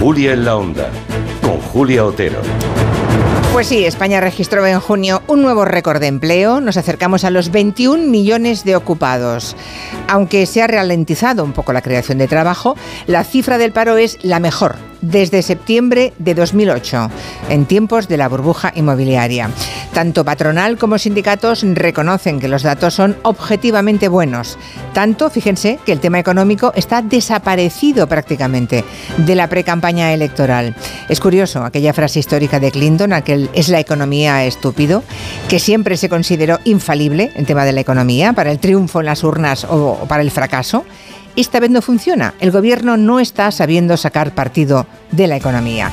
Julia en la Onda, con Julia Otero. Pues sí, España registró en junio un nuevo récord de empleo. Nos acercamos a los 21 millones de ocupados. Aunque se ha ralentizado un poco la creación de trabajo, la cifra del paro es la mejor desde septiembre de 2008, en tiempos de la burbuja inmobiliaria. Tanto patronal como sindicatos reconocen que los datos son objetivamente buenos. Tanto, fíjense, que el tema económico está desaparecido prácticamente de la precampaña electoral. Es curioso aquella frase histórica de Clinton, aquel es la economía estúpido, que siempre se consideró infalible en tema de la economía, para el triunfo en las urnas o para el fracaso esta vez no funciona. El gobierno no está sabiendo sacar partido de la economía.